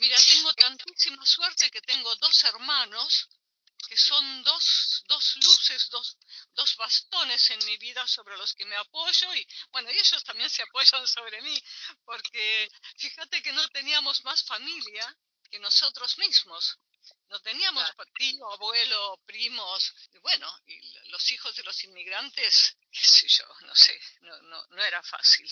Mira, tengo tantísima suerte que tengo dos hermanos que son dos, dos luces, dos, dos bastones en mi vida sobre los que me apoyo y bueno, y ellos también se apoyan sobre mí, porque fíjate que no teníamos más familia que nosotros mismos. No teníamos tío, abuelo, primos, y bueno, y los hijos de los inmigrantes, qué sé yo, no sé, no, no, no era fácil.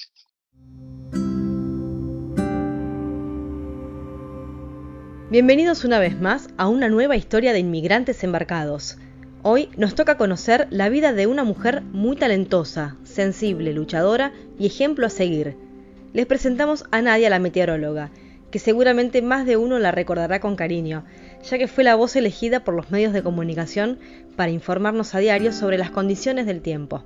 Bienvenidos una vez más a una nueva historia de inmigrantes embarcados. Hoy nos toca conocer la vida de una mujer muy talentosa, sensible, luchadora y ejemplo a seguir. Les presentamos a Nadia la meteoróloga, que seguramente más de uno la recordará con cariño, ya que fue la voz elegida por los medios de comunicación para informarnos a diario sobre las condiciones del tiempo.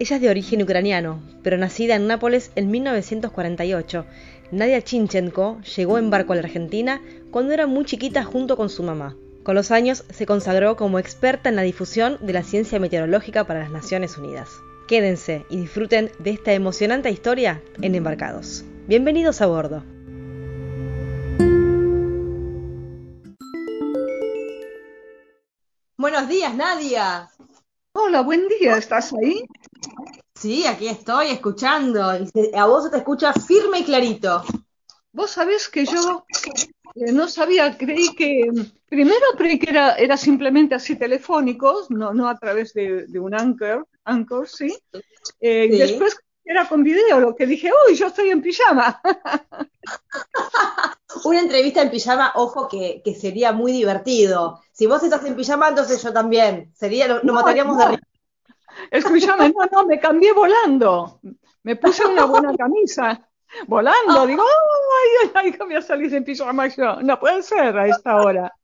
Ella es de origen ucraniano, pero nacida en Nápoles en 1948 Nadia Chinchenko llegó en barco a la Argentina cuando era muy chiquita junto con su mamá. Con los años se consagró como experta en la difusión de la ciencia meteorológica para las Naciones Unidas. Quédense y disfruten de esta emocionante historia en Embarcados. Bienvenidos a bordo. Buenos días, Nadia. Hola, buen día, ¿estás ahí? Sí, aquí estoy escuchando. A vos se te escucha firme y clarito. Vos sabés que yo eh, no sabía, creí que, primero creí que era, era simplemente así telefónicos, no, no a través de, un anchor, anchor ¿sí? Eh, y después era con video, lo que dije, uy, yo estoy en pijama. Una entrevista en pijama, ojo, que, sería muy divertido. Si vos estás en pijama, entonces yo también. Sería, nos mataríamos de risa. Escúchame, no, no, me cambié volando. Me puse una buena camisa. Volando, digo, ay, ay, ay, voy a salir en pijama yo. No puede ser a esta hora.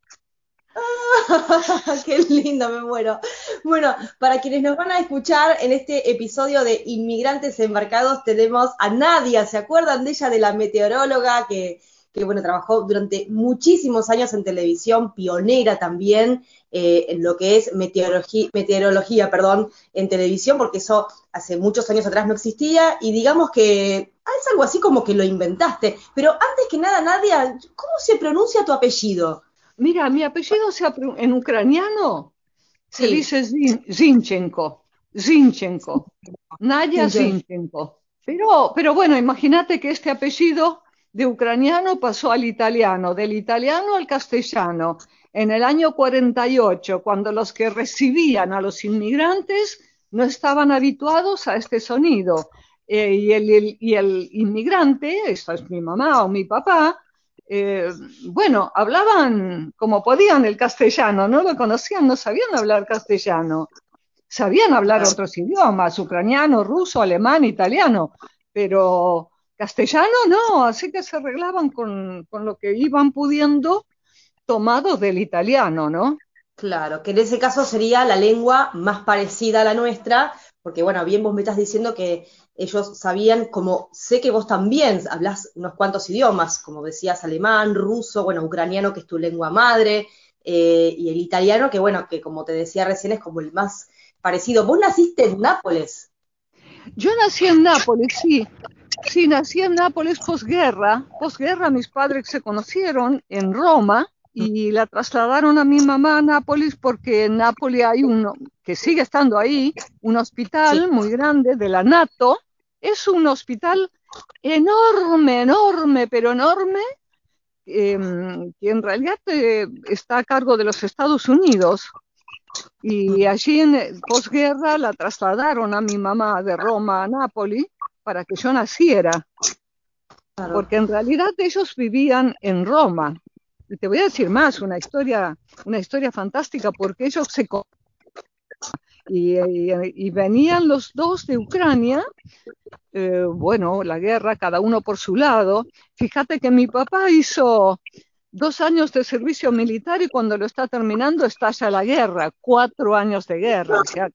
Qué lindo, me muero. Bueno, para quienes nos van a escuchar en este episodio de Inmigrantes Embarcados, tenemos a Nadia. ¿Se acuerdan de ella, de la meteoróloga que, que bueno, trabajó durante muchísimos años en televisión, pionera también eh, en lo que es meteorología, meteorología perdón, en televisión, porque eso hace muchos años atrás no existía, y digamos que es algo así como que lo inventaste. Pero antes que nada, Nadia, ¿cómo se pronuncia tu apellido? Mira, mi apellido en ucraniano se dice Zinchenko, Zinchenko, Nadia Zinchenko. Pero, pero bueno, imagínate que este apellido de ucraniano pasó al italiano, del italiano al castellano, en el año 48, cuando los que recibían a los inmigrantes no estaban habituados a este sonido. Eh, y, el, inmigrante, esto es mi mamá o mi papá, eh, bueno, hablaban como podían el castellano, no lo conocían, no sabían hablar castellano. Sabían hablar otros idiomas, ucraniano, ruso, alemán, italiano, pero castellano no, así que se arreglaban con, con lo que iban pudiendo tomado del italiano, ¿no? Claro, que en ese caso sería la lengua más parecida a la nuestra, porque bueno, bien vos me estás diciendo que ellos sabían, como sé que vos también hablas unos cuantos idiomas, como decías, alemán, ruso, bueno, ucraniano, que es tu lengua madre, eh, y el italiano, que bueno, que como te decía recién es como el más parecido. Vos naciste en Nápoles. Yo nací en Nápoles, sí. Sí, nací en Nápoles posguerra. Posguerra mis padres se conocieron en Roma y la trasladaron a mi mamá a Nápoles porque en Nápoles hay uno, que sigue estando ahí, un hospital muy grande de la NATO. Es un hospital enorme, enorme, pero enorme, em, que en realidad eh, está a cargo de los Estados Unidos. Y allí en posguerra la trasladaron a mi mamá de Roma a Nápoles para que yo naciera. Porque en realidad ellos vivían en Roma y te voy a decir más, una historia, una historia fantástica, porque ellos se y, y, venían los dos de Ucrania, eh, bueno, la guerra, cada uno por su lado. Fíjate que mi papá hizo dos años de servicio militar y cuando lo está terminando estalla la guerra, cuatro años de guerra, o sea,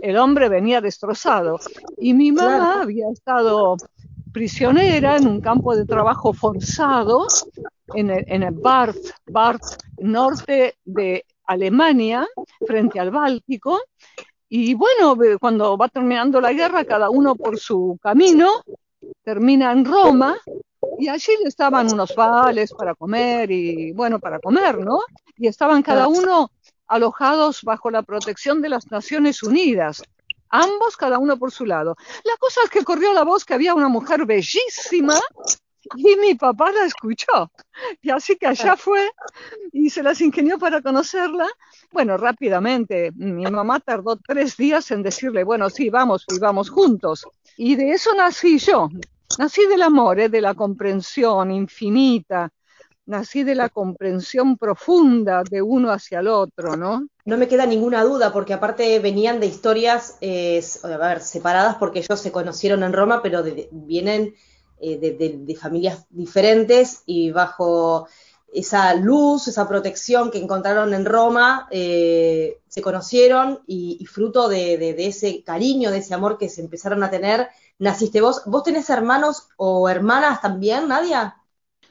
el hombre venía destrozado. Y mi mamá había estado prisionera en un campo de trabajo forzado en el, en el norte de Alemania, frente al Báltico. Y bueno, cuando va terminando la guerra, cada uno por su camino, termina en Roma y allí estaban unos vales para comer y, bueno, para comer, ¿no? Y estaban cada uno alojados bajo la protección de las Naciones Unidas ambos cada uno por su lado. La cosa es que corrió la voz que había una mujer bellísima y mi papá la escuchó. Y así que allá fue y se las ingenió para conocerla. Bueno, rápidamente, mi mamá tardó tres días en decirle, bueno, sí, vamos, y vamos juntos. Y de eso nací yo. Nací del amor, ¿eh? de la comprensión infinita, nací de la comprensión profunda de uno hacia el otro, ¿no? No me queda ninguna duda, porque aparte venían de historias, eh, a ver, separadas porque ellos se conocieron en Roma, pero vienen eh, de, familias diferentes y bajo esa luz, esa protección que encontraron en Roma, eh, se conocieron y, fruto de, ese cariño, de ese amor que se empezaron a tener, naciste vos. ¿Vos tenés hermanos o hermanas también, Nadia?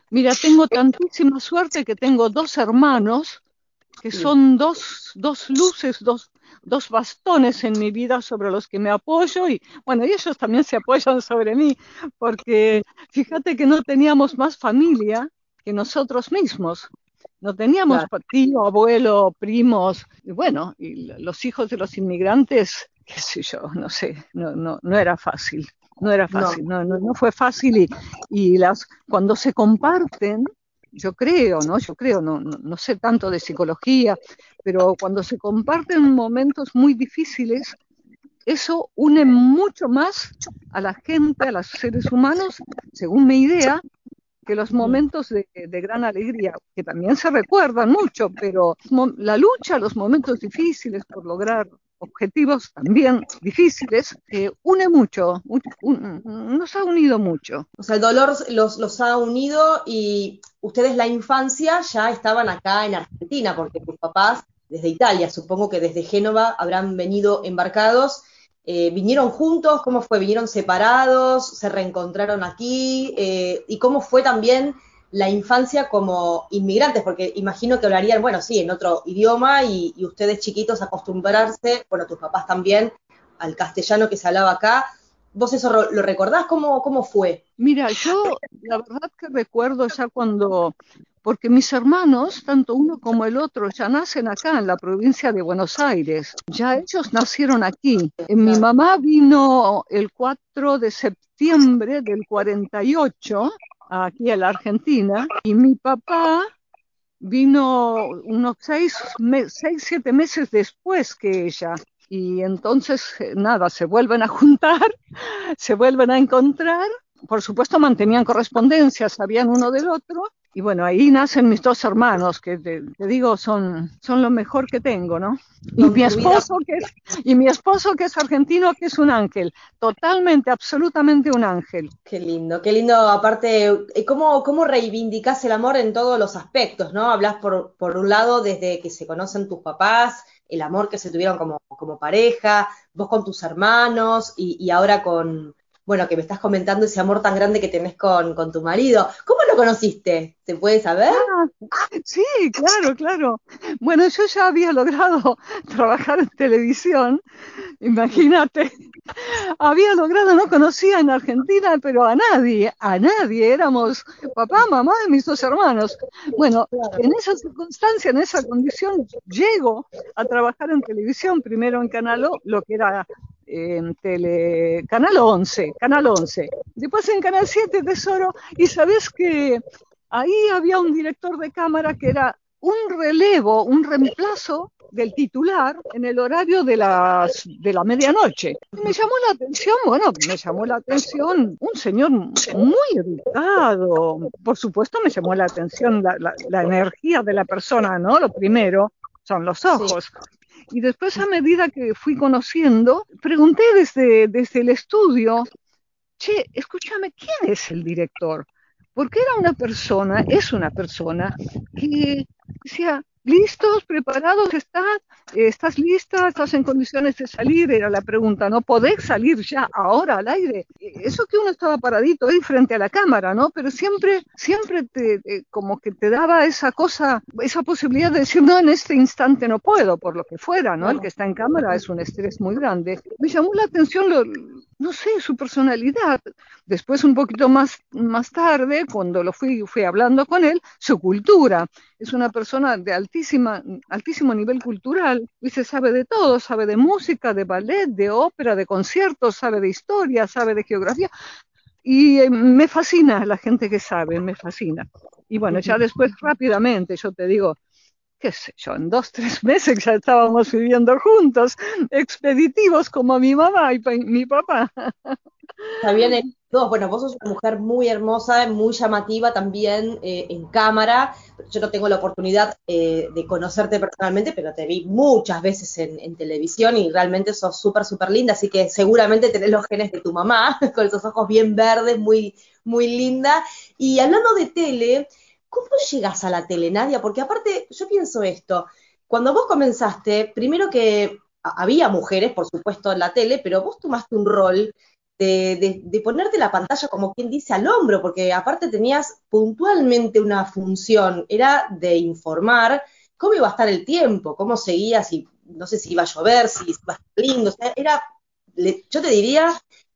Mira, tengo tantísima suerte que tengo dos hermanos que son dos, dos luces, dos, dos bastones en mi vida sobre los que me apoyo y bueno, y ellos también se apoyan sobre mí porque fíjate que no teníamos más familia que nosotros mismos. No teníamos tío, abuelo, primos, y bueno, y los hijos de los inmigrantes, qué sé yo, no sé, no, no, no era fácil no era fácil, no, no, no fue fácil y, y, las, cuando se comparten, yo creo, ¿no? Yo creo, no, no, no, sé tanto de psicología, pero cuando se comparten momentos muy difíciles, eso une mucho más a la gente, a los seres humanos, según mi idea, que los momentos de, de, gran alegría, que también se recuerdan mucho, pero la lucha, los momentos difíciles por lograr objetivos también difíciles, une mucho, nos ha unido mucho. O sea, el dolor los, los ha unido y ustedes la infancia ya estaban acá en Argentina, porque tus papás desde Italia, supongo que desde Génova habrán venido embarcados. Eh, ¿Vinieron juntos? ¿Cómo fue? ¿Vinieron separados? ¿Se reencontraron aquí? Eh, ¿Y cómo fue también la infancia como inmigrantes, porque imagino que hablarían, bueno, sí, en otro idioma y, ustedes chiquitos acostumbrarse, bueno, tus papás también, al castellano que se hablaba acá. ¿Vos eso lo recordás? ¿Cómo, cómo fue? Mira, yo la verdad que recuerdo ya cuando, porque mis hermanos, tanto uno como el otro, ya nacen acá en la provincia de Buenos Aires. Ya ellos nacieron aquí. Mi mamá vino el 4 de septiembre del 48 aquí a la Argentina y mi papá vino unos seis, seis, siete meses después que ella. Y entonces, eh, nada, se vuelven a juntar, se vuelven a encontrar. Por supuesto, mantenían correspondencia, sabían uno del otro, y bueno, ahí nacen mis dos hermanos, que te, digo, son, son lo mejor que tengo, ¿no? Y mi, esposo que es, y mi esposo que es argentino, que es un ángel, totalmente, absolutamente un ángel. Qué lindo, qué lindo, aparte, eh, ¿cómo, cómo reivindicás el amor en todos los aspectos, ¿no? Hablas por, por un lado desde que se conocen tus papás, el amor que se tuvieron como, como pareja, vos con tus hermanos y, y ahora con, bueno, que me estás comentando ese amor tan grande que tenés con, con tu marido. ¿Cómo lo conociste? ¿Se puede saber? Ah, sí, claro, claro. Bueno, yo ya había logrado trabajar en televisión, imagínate. Había logrado, no conocía en Argentina, pero a nadie, a nadie. Éramos papá, mamá y mis dos hermanos. Bueno, en esa circunstancia, en esa condición, llego a trabajar en televisión, primero en Canal O, lo que era en tele, Canal 11, Canal 11. Después en Canal 7, Tesoro, y sabes que ahí había un director de cámara que era un relevo, un reemplazo del titular en el horario de, las, de la medianoche. Me llamó la atención, bueno, me llamó la atención un señor muy educado. Por supuesto, me llamó la atención la, energía de la persona, ¿no? Lo primero son los ojos. Y después a medida que fui conociendo, pregunté desde, desde el estudio, che, escúchame, ¿quién es el director? Porque era una persona, es una persona que decía, listos, preparados, estás, estás lista, estás en condiciones de salir, era la pregunta, ¿no? ¿Podés salir ya ahora al aire? Eso que uno estaba paradito ahí frente a la cámara, ¿no? Pero siempre, siempre te, eh, como que te daba esa cosa, esa posibilidad de decir, no, en este instante no puedo, por lo que fuera, ¿no? El que está en cámara es un estrés muy grande. Me llamó la atención lo, no sé, su personalidad. Después, un poquito más, más tarde, cuando lo fui, fui hablando con él, su cultura. Es una persona de altísima, altísimo nivel cultural, y se sabe de todo, sabe de música, de ballet, de ópera, de conciertos, sabe de historia, sabe de geografía. Y eh, me fascina la gente que sabe, me fascina. Y bueno, ya después rápidamente, yo te digo, qué sé yo, en dos, tres meses ya estábamos viviendo juntos, expeditivos como mi mamá y mi papá. También bueno, vos sos una mujer muy hermosa, muy llamativa también eh, en cámara. Yo no tengo la oportunidad eh, de conocerte personalmente, pero te vi muchas veces en, televisión y realmente sos súper, súper linda, así que seguramente tenés los genes de tu mamá, con esos ojos bien verdes, muy, muy linda. Y hablando de tele, ¿Cómo llegas a la tele, Nadia? Porque aparte, yo pienso esto, cuando vos comenzaste, primero que había mujeres, por supuesto, en la tele, pero vos tomaste un rol de, ponerte la pantalla como quien dice al hombro, porque aparte tenías puntualmente una función, era de informar cómo iba a estar el tiempo, cómo seguía, si no sé si iba a llover, si iba a estar lindo, o sea, era, yo te diría,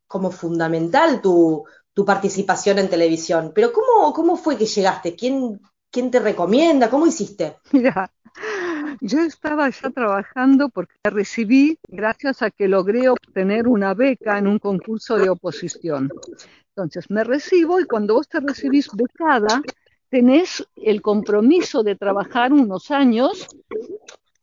como fundamental tu, tu participación en televisión. Pero ¿cómo, cómo fue que llegaste? ¿Quién, ¿Quién te recomienda? ¿Cómo hiciste? Mira, yo estaba ya trabajando porque recibí gracias a que logré obtener una beca en un concurso de oposición. Entonces me recibo y cuando vos te recibís becada, tenés el compromiso de trabajar unos años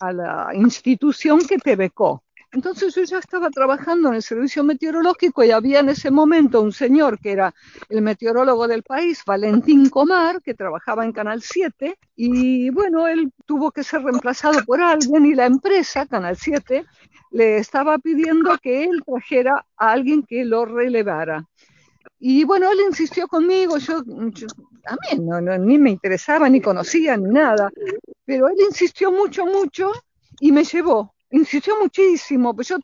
a la institución que te becó. Entonces yo ya estaba trabajando en el servicio meteorológico y había en ese momento un señor que era el meteorólogo del país, Valentín Comar, que trabajaba en Canal 7 y bueno, él tuvo que ser reemplazado por alguien y la empresa, Canal 7, le estaba pidiendo que él trajera a alguien que lo relevara. Y bueno, él insistió conmigo, yo, a mí no, ni me interesaba, ni conocía, ni nada, pero él insistió mucho, mucho y me llevó insistió muchísimo, pues yo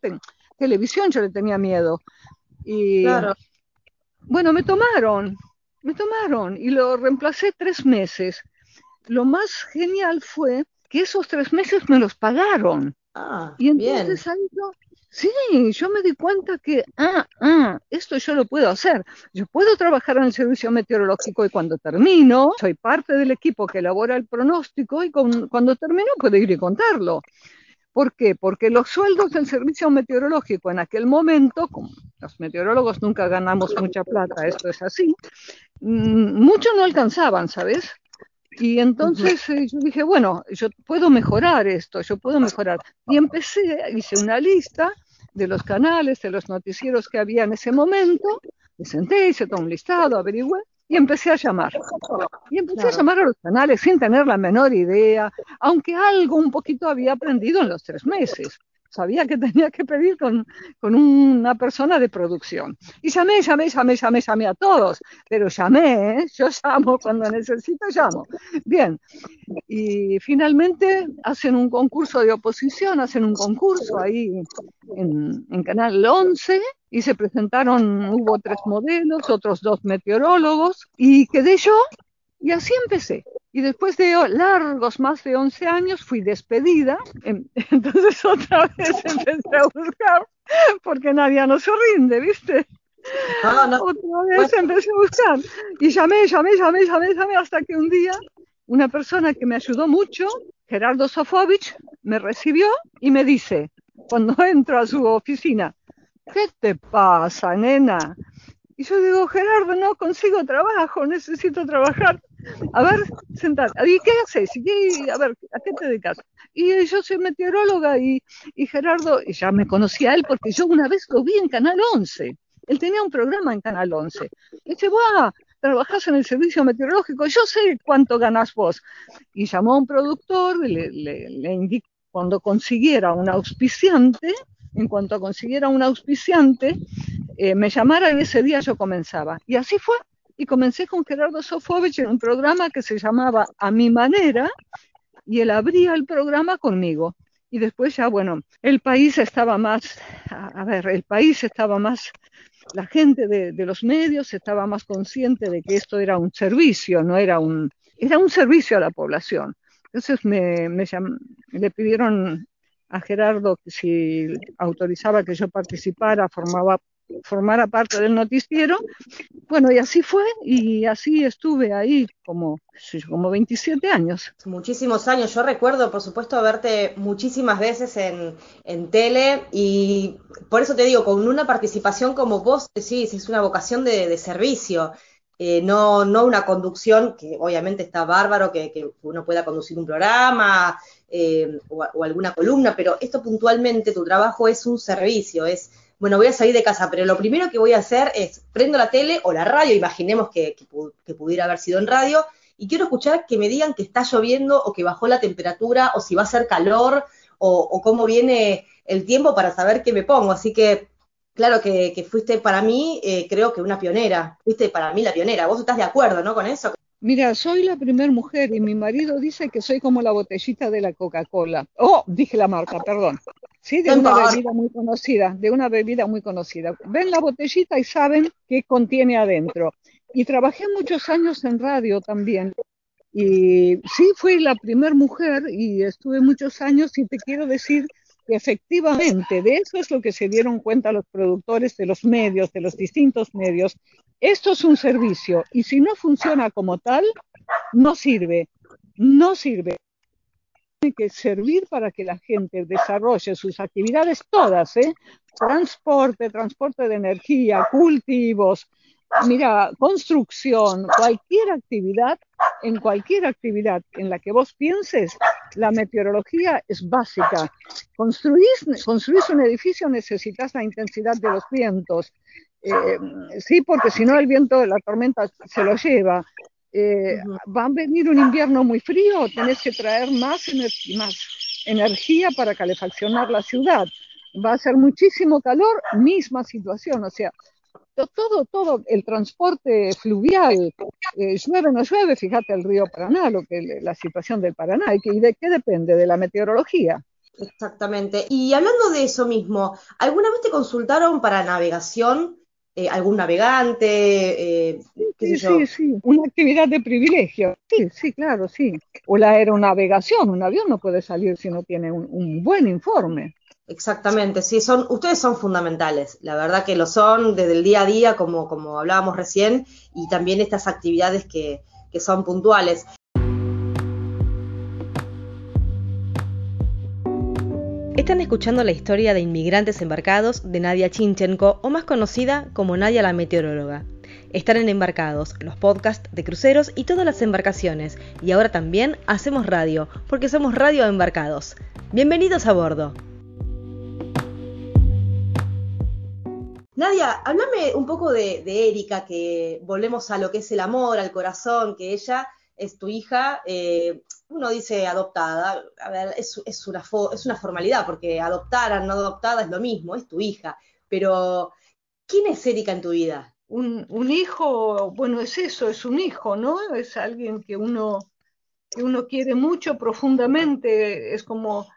televisión yo le tenía miedo. Y bueno, me tomaron, me tomaron y lo reemplacé tres meses. Lo más genial fue que esos tres meses me los pagaron. Ah, y entonces ahí yo, sí, yo me di cuenta que, ah, ah, esto yo lo puedo hacer. Yo puedo trabajar en el servicio meteorológico y cuando termino, soy parte del equipo que elabora el pronóstico y cuando termino puedo ir y contarlo. ¿Por qué? Porque los sueldos del servicio meteorológico en aquel momento, como los meteorólogos nunca ganamos mucha plata, esto es así, mm, muchos no alcanzaban, ¿sabes? Y entonces eh, yo dije, bueno, yo puedo mejorar esto, yo puedo mejorar. Y empecé, hice una lista de los canales, de los noticieros que había en ese momento, me senté, hice todo un listado, averigüé, y empecé a llamar. Y empecé a llamar a los canales sin tener la menor idea, aunque algo un poquito había aprendido en los tres meses sabía que tenía que pedir con, una persona de producción. Y llamé, llamé, llamé, llamé, llamé a todos, pero llamé, ¿eh? yo llamo cuando necesito, llamo. Bien, y finalmente hacen un concurso de oposición, hacen un concurso ahí en, en Canal 11 y se presentaron, hubo tres modelos, otros dos meteorólogos, y quedé yo y así empecé. Y después de largos, más de 11 años, fui despedida. Entonces otra vez empecé a buscar, porque nadie no se rinde, ¿viste? Otra vez empecé a buscar. Y llamé, llamé, llamé, llamé, llamé, hasta que un día una persona que me ayudó mucho, Gerardo Sofovich, me recibió y me dice, cuando entro a su oficina, ¿qué te pasa, nena? Y yo digo, Gerardo, no consigo trabajo, necesito trabajar. A ver, sentate. ¿Y qué haces? ¿Y a ver, ¿a qué te dedicas? Y yo soy meteoróloga y, y Gerardo, y ya me conocía él porque yo una vez lo vi en Canal 11. Él tenía un programa en Canal 11. Y dice, ¡buah! Trabajas en el servicio meteorológico, yo sé cuánto ganas vos. Y llamó a un productor, le, le, le indicó cuando consiguiera un auspiciante, en cuanto consiguiera un auspiciante, eh, me llamara y ese día yo comenzaba. Y así fue y comencé con Gerardo Sofovich en un programa que se llamaba A mi manera y él abría el programa conmigo. Y después ya, bueno, el país estaba más, a ver, el país estaba más, la gente de, los medios estaba más consciente de que esto era un servicio, no era un, era un servicio a la población. Entonces me, le pidieron a Gerardo si autorizaba que yo participara, formaba, formara parte del noticiero. Bueno, y así fue, y así estuve ahí como, como 27 años. Muchísimos años. Yo recuerdo, por supuesto, verte muchísimas veces en, en tele, y por eso te digo, con una participación como vos, sí, es una vocación de, de servicio. Eh, no, no una conducción, que obviamente está bárbaro, que, que uno pueda conducir un programa eh, o, alguna columna, pero esto puntualmente, tu trabajo es un servicio, es, bueno, voy a salir de casa, pero lo primero que voy a hacer es, prendo la tele o la radio, imaginemos que, que pudiera haber sido en radio, y quiero escuchar que me digan que está lloviendo o que bajó la temperatura o si va a ser calor o, cómo viene el tiempo para saber qué me pongo. Así que claro que, fuiste para mí, eh, creo que una pionera, fuiste para mí la pionera. ¿Vos estás de acuerdo, no, con eso? Mira, soy la primera mujer y mi marido dice que soy como la botellita de la Coca-Cola. Oh, dije la marca, perdón. Sí, de una bebida muy conocida, de una bebida muy conocida. Ven la botellita y saben qué contiene adentro. Y trabajé muchos años en radio también. Y sí, fui la primera mujer y estuve muchos años y te quiero decir efectivamente de eso es lo que se dieron cuenta los productores de los medios, de los distintos medios. Esto es un servicio y si no funciona como tal, no sirve, no sirve. Tiene que servir para que la gente desarrolle sus actividades todas, ¿eh? transporte, transporte de energía, cultivos, mira, construcción, cualquier actividad, en cualquier actividad en la que vos pienses, la meteorología es básica. Construís, construís un edificio, necesitas la intensidad de los vientos. Eh, sí, porque si no el viento de la tormenta se lo lleva. Eh, va a venir un invierno muy frío, tenés que traer más, más energía para calefaccionar la ciudad. Va a ser muchísimo calor, misma situación. O sea, todo, todo el transporte fluvial, eh, llueve o no llueve, fíjate el río Paraná, lo que la situación del Paraná, y, que, y de qué depende, de la meteorología. Exactamente. Y hablando de eso mismo, ¿alguna vez te consultaron para navegación? Eh, ¿Algún navegante? Eh, sí, sí, sí, una actividad de privilegio. Sí, sí, claro, sí. O la aeronavegación, un avión no puede salir si no tiene un buen informe. Exactamente, sí, son, ustedes son fundamentales, la verdad que lo son desde el día a día, como, como hablábamos recién, y también estas actividades que, que son puntuales. Están escuchando la historia de inmigrantes embarcados de Nadia Chinchenko, o más conocida como Nadia la meteoróloga. Están en Embarcados, los podcasts de cruceros y todas las embarcaciones, y ahora también hacemos radio, porque somos Radio Embarcados. Bienvenidos a bordo. Nadia, háblame un poco de, Erika, que volvemos a lo que es el amor, al corazón, que ella es tu hija, eh, uno dice adoptada, a ver, es, una es una formalidad, porque adoptada, no adoptada es lo mismo, es tu hija, pero ¿quién es Erika en tu vida? Un, hijo, bueno, es eso, es un hijo, ¿no? Es alguien que uno, que uno quiere mucho profundamente, es como,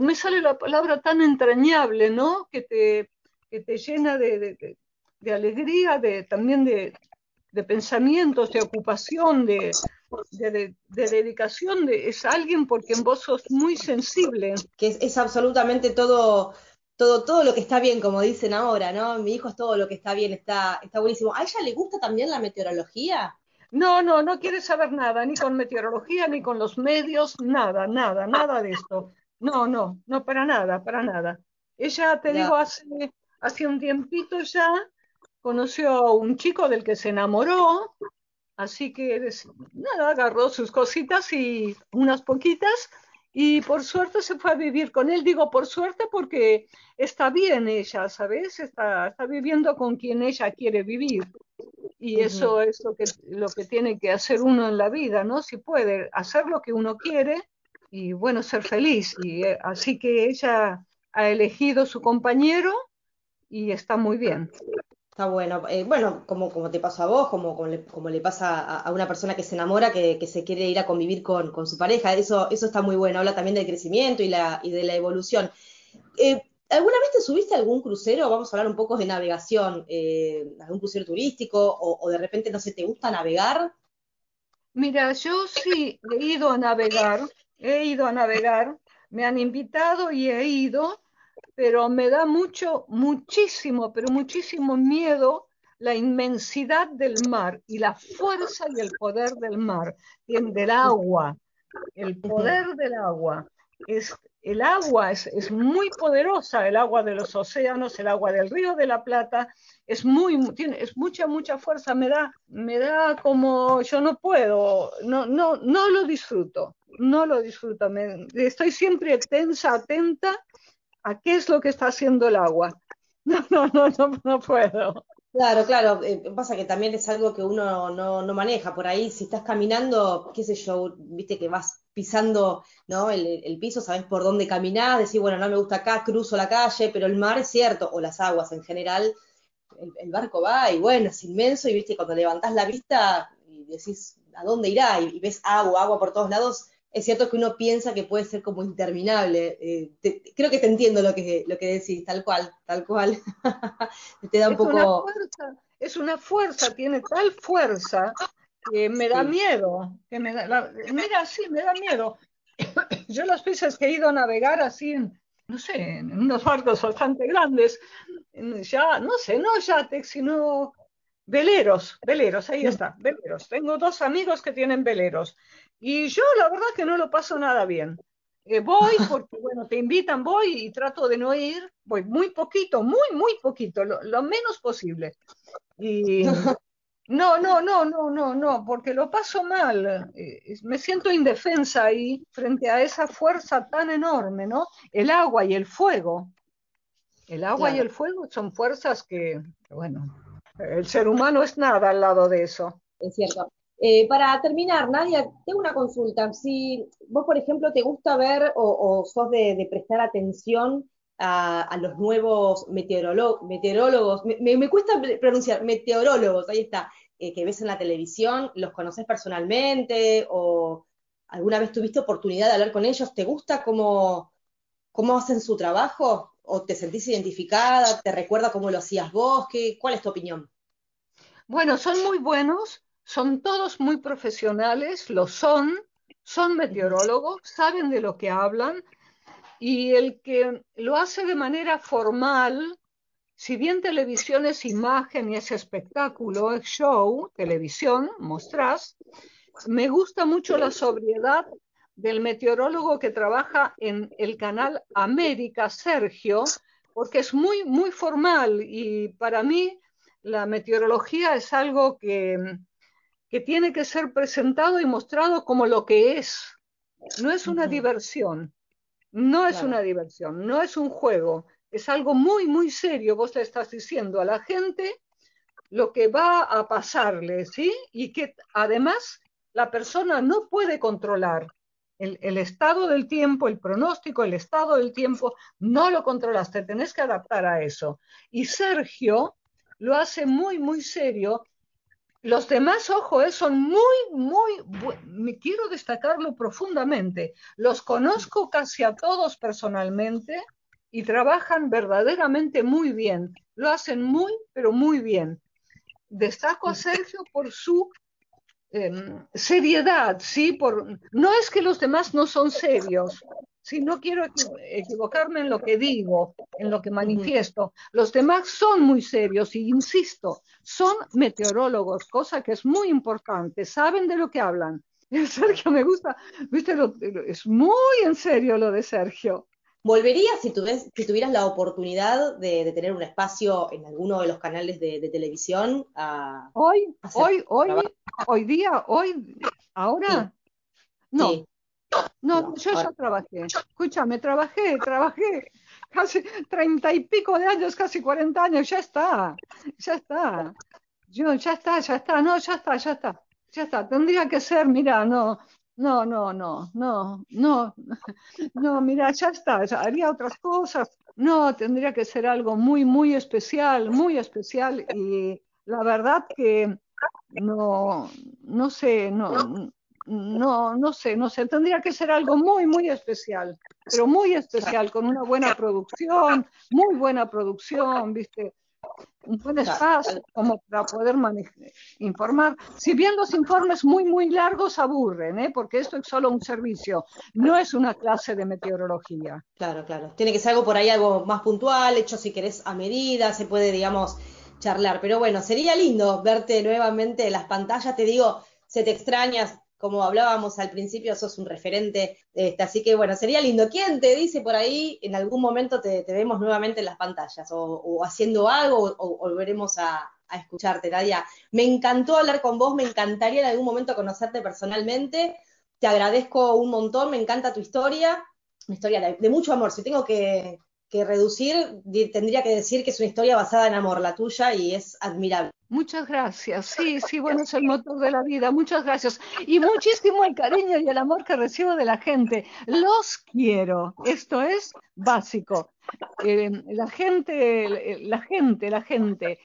me sale la palabra tan entrañable, ¿no? Que te que te llena de, alegría, de, también de, pensamientos, de ocupación, de, dedicación, de, es alguien porque en vos sos muy sensible. Que es, absolutamente todo, todo, todo lo que está bien, como dicen ahora, ¿no? Mi hijo es todo lo que está bien, está, está buenísimo. ¿A ella le gusta también la meteorología? No, no, no quiere saber nada, ni con meteorología, ni con los medios, nada, nada, nada de esto. No, no, no, para nada, para nada. Ella, te digo, hace hace un tiempito ya conoció a un chico del que se enamoró, así que nada, agarró sus cositas y unas poquitas y por suerte se fue a vivir con él. Digo por suerte porque está bien ella, ¿sabes? Está, está viviendo con quien ella quiere vivir. Y eso es lo que, lo que tiene que hacer uno en la vida, ¿no? Si puede hacer lo que uno quiere y bueno, ser feliz. Y eh, así que ella ha elegido su compañero y está muy bien. Está bueno. Eh, bueno, como, como te pasó a vos, como, como, le, como le pasa a, a una persona que se enamora, que, que se quiere ir a convivir con, con su pareja. Eso, eso está muy bueno. Habla también del crecimiento y, la, y de la evolución. Eh, ¿Alguna vez te subiste a algún crucero? Vamos a hablar un poco de navegación. Eh, ¿Algún crucero turístico? O, o de repente, no sé, ¿te gusta navegar? Mira, yo sí he ido a navegar, he ido a navegar, me han invitado y he ido, pero me da mucho, muchísimo, pero muchísimo miedo la inmensidad del mar y la fuerza y el poder del mar, del agua, el poder del agua. Es, el agua es, es muy poderosa, el agua de los océanos, el agua del Río de la Plata, es muy, mu- tiene, es mucha, mucha fuerza, me da, me da como yo no puedo, no, no, no lo disfruto, no lo disfruto, me- estoy siempre tensa, atenta a qué es lo que está haciendo el agua. No, no, no, no, no puedo. Claro, claro, eh, pasa que también es algo que uno no, maneja. Por ahí, si estás caminando, qué sé yo, viste que vas pisando, ¿no? El, piso, sabes por dónde caminás, decís, bueno, no me gusta acá, cruzo la calle, pero el mar es cierto, o las aguas en general, el, el barco va y bueno, es inmenso y viste, cuando levantás la vista y decís, ¿a dónde irá? Y, y ves agua, agua por todos lados, es cierto que uno piensa que puede ser como interminable. Eh, te- creo que te entiendo lo que, lo que decís, tal cual, tal cual. Te da un Es una poco... fuerza, es una fuerza, tiene tal fuerza que me da Sí. miedo, que me da, la- mira, sí, me da miedo. Yo las veces que he ido a navegar así, en, no sé, en unos barcos bastante grandes, ya, no sé, no yates, sino veleros, veleros, ahí está, veleros. Tengo dos amigos que tienen veleros y yo la verdad que no lo paso nada bien. Eh, voy porque, bueno, te invitan, voy y trato de no ir, voy muy poquito, muy, muy poquito, lo, lo menos posible. Y no, no, no, no, no, no, porque lo paso mal. eh, me siento indefensa ahí frente a esa fuerza tan enorme, ¿no? El agua y el fuego. El agua y el fuego son fuerzas que, bueno, el ser humano es nada al lado de eso. Es cierto. Eh, para terminar, Nadia, tengo una consulta. Si vos, por ejemplo, te gusta ver o, o sos de, prestar atención a, los nuevos meteorólogos, me, me- me cuesta pronunciar, meteorólogos, ahí está, eh, que ves en la televisión, ¿los conoces personalmente o alguna vez tuviste oportunidad de hablar con ellos? ¿Te gusta cómo, cómo hacen su trabajo? ¿O te sentís identificada? ¿Te recuerda cómo lo hacías vos? ¿Qué, cuál es tu opinión? Bueno, son muy buenos, son todos muy profesionales, lo son, son meteorólogos, saben de lo que hablan y el que lo hace de manera formal, si bien televisión es imagen y es espectáculo, es show, televisión, mostrás, me gusta mucho la sobriedad del meteorólogo que trabaja en el canal América, Sergio, porque es muy, muy formal y para mí la meteorología es algo que, que tiene que ser presentado y mostrado como lo que es. No es una diversión, no es claro. una diversión, no es un juego, es algo muy, muy serio. Vos le estás diciendo a la gente lo que va a pasarle, ¿sí? Y que además la persona no puede controlar. El, el, estado del tiempo, el pronóstico, el estado del tiempo, no lo controlas, te tenés que adaptar a eso. Y Sergio lo hace muy, muy serio. Los demás, ojo, eh, son muy, muy, me quiero destacarlo profundamente. Los conozco casi a todos personalmente y trabajan verdaderamente muy bien. Lo hacen muy, pero muy bien. Destaco a Sergio por su eh, seriedad, ¿sí? Por, no es que los demás no son serios, sí, no quiero equivocarme en lo que digo, en lo que manifiesto. Los demás son muy serios y insisto, son meteorólogos, cosa que es muy importante, saben de lo que hablan. Sergio me gusta, viste, lo, es muy en serio lo de Sergio. ¿Volverías si, tuves, si tuvieras la oportunidad de, de, tener un espacio en alguno de los canales de, de televisión? A, hoy, a hoy, hoy, trabajo? hoy día, hoy, ahora, sí. no. Sí. No, no, yo ahora. ya trabajé. Escúchame, trabajé, trabajé casi treinta y pico de años, casi cuarenta años, ya está, ya está. Yo, ya está, ya está, no, ya está, ya está, ya está. Tendría que ser, mira, no, no, no, no, no, no, no, mira, ya está, haría otras cosas, No, tendría que ser algo muy, muy especial, muy especial. Y la verdad que no, no sé, no, no, no sé, no sé, tendría que ser algo muy, muy especial, pero muy especial, con una buena producción, muy buena producción, ¿viste? Un buen espacio como para poder informar. Si bien los informes muy, muy largos aburren, ¿eh? porque esto es solo un servicio, no es una clase de meteorología. Claro, claro. Tiene que ser algo por ahí, algo más puntual, hecho si querés a medida, se puede, digamos, charlar. Pero bueno, sería lindo verte nuevamente en las pantallas. Te digo, se te extrañas, como hablábamos al principio, sos un referente, este, así que bueno, sería lindo. ¿Quién te dice por ahí, en algún momento te, vemos nuevamente en las pantallas, o, haciendo algo, o, volveremos a, escucharte, Nadia? Me encantó hablar con vos, me encantaría en algún momento conocerte personalmente, te agradezco un montón, me encanta tu historia, una historia de mucho amor. Si tengo que, que reducir, tendría que decir que es una historia basada en amor, la tuya, y es admirable. Muchas gracias. Sí, sí, bueno, es el motor de la vida. Muchas gracias. Y muchísimo el cariño y el amor que recibo de la gente. Los quiero. Esto es básico. Eh, la gente, la gente, la gente.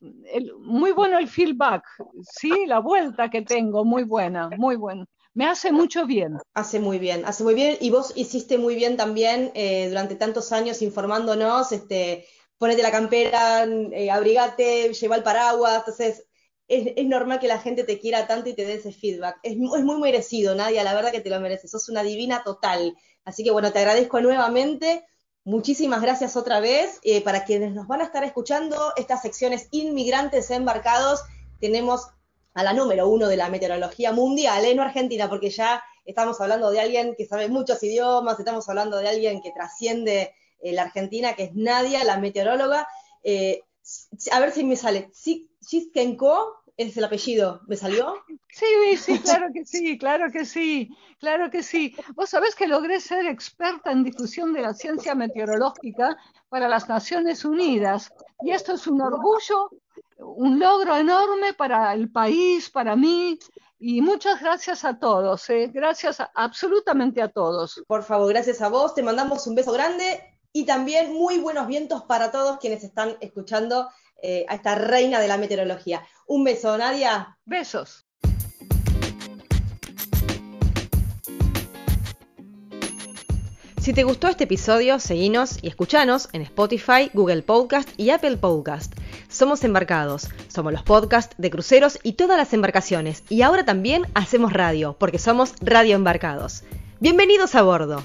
muy bueno el feedback. Sí, la vuelta que tengo, muy buena, muy buena me hace mucho bien. Hace muy bien, hace muy bien. Y vos hiciste muy bien también eh, durante tantos años informándonos, este, ponete la campera, eh, abrigate, lleva el paraguas. Entonces, es, normal que la gente te quiera tanto y te dé ese feedback. Es, muy merecido, Nadia, la verdad que te lo mereces. Sos una divina total. Así que bueno, te agradezco nuevamente. Muchísimas gracias otra vez. Eh, para quienes nos van a estar escuchando, estas secciones inmigrantes embarcados, tenemos a la número uno de la meteorología mundial, ¿eh? no Argentina, porque ya estamos hablando de alguien que sabe muchos idiomas, estamos hablando de alguien que trasciende eh, la Argentina, que es Nadia, la meteoróloga. Eh, a ver si me sale. Chiskenko es el apellido, ¿me salió? Sí, sí, claro que sí, claro que sí, claro que sí. Vos sabés que logré ser experta en difusión de la ciencia meteorológica para las Naciones Unidas. Y esto es un orgullo un logro enorme para el país, para mí, y muchas gracias a todos, ¿eh? gracias absolutamente a todos. Por favor, gracias a vos, te mandamos un beso grande y también muy buenos vientos para todos quienes están escuchando eh, a esta reina de la meteorología. Un beso, Nadia. Besos. Si te gustó este episodio, seguinos y escuchanos en Spotify, Google Podcast y Apple Podcast. Somos Embarcados, somos los podcasts de cruceros y todas las embarcaciones. Y ahora también hacemos radio, porque somos Radio Embarcados. Bienvenidos a bordo.